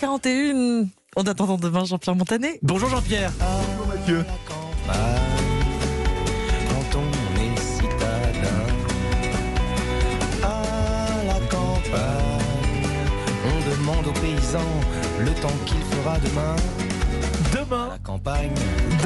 7h41. En attendant demain, Jean-Pierre Montanet. Bonjour Jean-Pierre. Bonjour Mathieu. Quand on est citadin à la campagne, on demande aux paysans le temps qu'il fera demain à Demain, la campagne.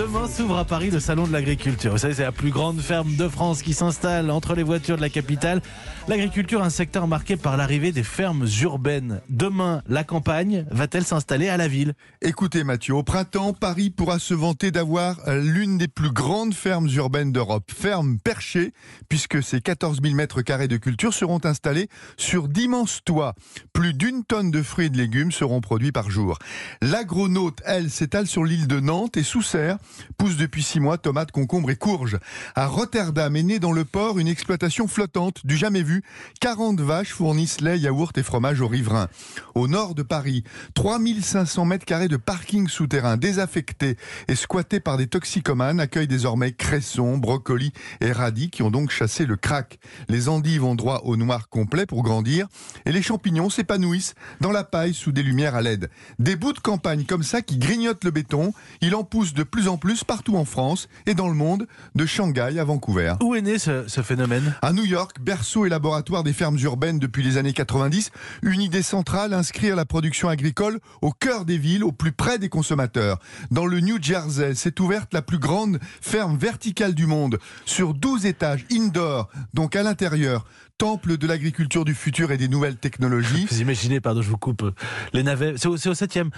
Demain s'ouvre à Paris le salon de l'agriculture. Vous savez, c'est la plus grande ferme de France qui s'installe entre les voitures de la capitale. L'agriculture, un secteur marqué par l'arrivée des fermes urbaines. Demain, la campagne va-t-elle s'installer à la ville? Écoutez Mathieu, au printemps, Paris pourra se vanter d'avoir l'une des plus grandes fermes urbaines d'Europe. Ferme perchée, puisque ces 14 000 mètres carrés de culture seront installés sur d'immenses toits. Plus d'une tonne de fruits et de légumes seront produits par jour. L'agronaute, elle, s'étale sur l'île de Nantes et sous serre pousse depuis six mois tomates, concombres et courges. À Rotterdam est née dans le port une exploitation flottante du jamais vu. 40 vaches fournissent lait, yaourt et fromage aux riverains. Au nord de Paris, 3500 mètres carrés de parking souterrain désaffectés et squattés par des toxicomanes accueillent désormais cressons, brocolis et radis qui ont donc chassé le crack. Les endives vont droit au noir complet pour grandir et les champignons s'épanouissent dans la paille sous des lumières à LED. Des bouts de campagne comme ça qui grignotent le béton, il en pousse de plus en partout en France et dans le monde, de Shanghai à Vancouver. Où est né ce, ce phénomène? À New York, berceau et laboratoire des fermes urbaines depuis les années 90, une idée centrale, inscrire la production agricole au cœur des villes, au plus près des consommateurs. Dans le New Jersey, s'est ouverte la plus grande ferme verticale du monde, sur 12 étages, indoor, donc à l'intérieur, temple de l'agriculture du futur et des nouvelles technologies. Vous imaginez, pardon, je vous coupe, euh, les navets, c'est au, au 7e.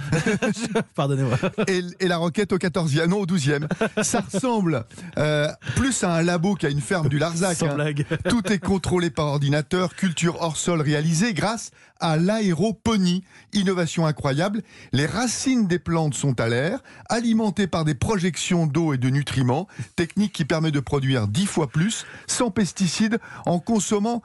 Pardonnez-moi. et, et la roquette au 14e, non au 12e. Ça ressemble euh, plus à un labo qu'à une ferme du Larzac. Sans hein. blague. Tout est contrôlé par ordinateur, culture hors sol réalisée grâce à l'aéroponie. Innovation incroyable. Les racines des plantes sont à l'air, alimentées par des projections d'eau et de nutriments, technique qui permet de produire 10 fois plus, sans pesticides, en consommant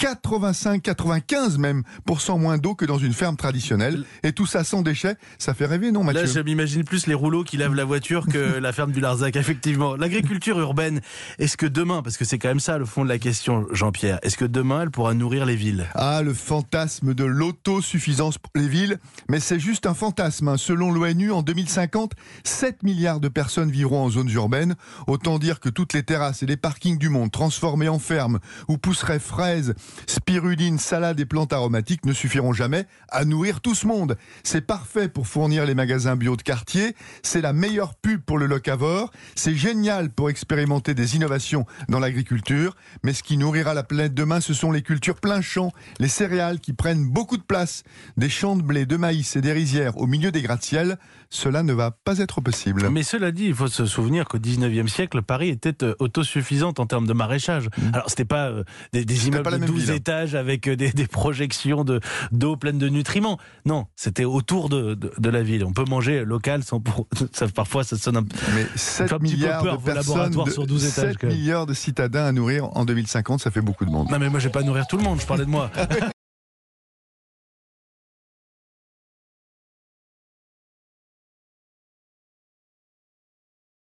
85-95 même pour cent moins d'eau que dans une ferme traditionnelle. Et tout ça sans déchets, ça fait rêver, non Mathieu Là, je m'imagine plus les rouleaux qui lavent la voiture que la ferme du Larzac, effectivement. L'agriculture urbaine, est-ce que demain, parce que c'est quand même ça le fond de la question, Jean-Pierre, est-ce que demain elle pourra nourrir les villes? Ah, le fantasme de l'autosuffisance pour les villes, mais c'est juste un fantasme. hein. Selon l'ONU, en 2050, 7 milliards de personnes vivront en zones urbaines. Autant dire que toutes les terrasses et les parkings du monde transformés en fermes, où pousseraient fraises, spiruline, salades et plantes aromatiques, ne suffiront jamais à nourrir tout ce monde. C'est parfait pour fournir les magasins bio de quartier, c'est la meilleure pub pour le locavore, c'est génial pour expérimenter des innovations dans l'agriculture, mais ce qui nourrira la planète demain, ce sont les cultures plein champ, les céréales qui prennent beaucoup de place, des champs de blé, de maïs et des rizières au milieu des gratte-ciel, cela ne va pas être possible. Mais cela dit, il faut se souvenir qu'au 19e siècle, Paris était euh, autosuffisante en termes de maraîchage. Alors, c'était pas euh, des, des immeubles pas la de 12 ville, hein. étages avec euh, des, des projections de- d'eau pleine de nutriments. Non, c'était autour de, de, de la ville. On peut manger local sans pour... ça, parfois, ça sonne un peu... Mais 7 un petit peu milliards peur, de vos personnes, laboratoires de- sur 12 étages, 7 quand même. milliards de citadins à nourrir en 2050, ça fait beaucoup de monde. Non, mais moi, j'ai pas à nourrir tout le monde, je parlais de moi.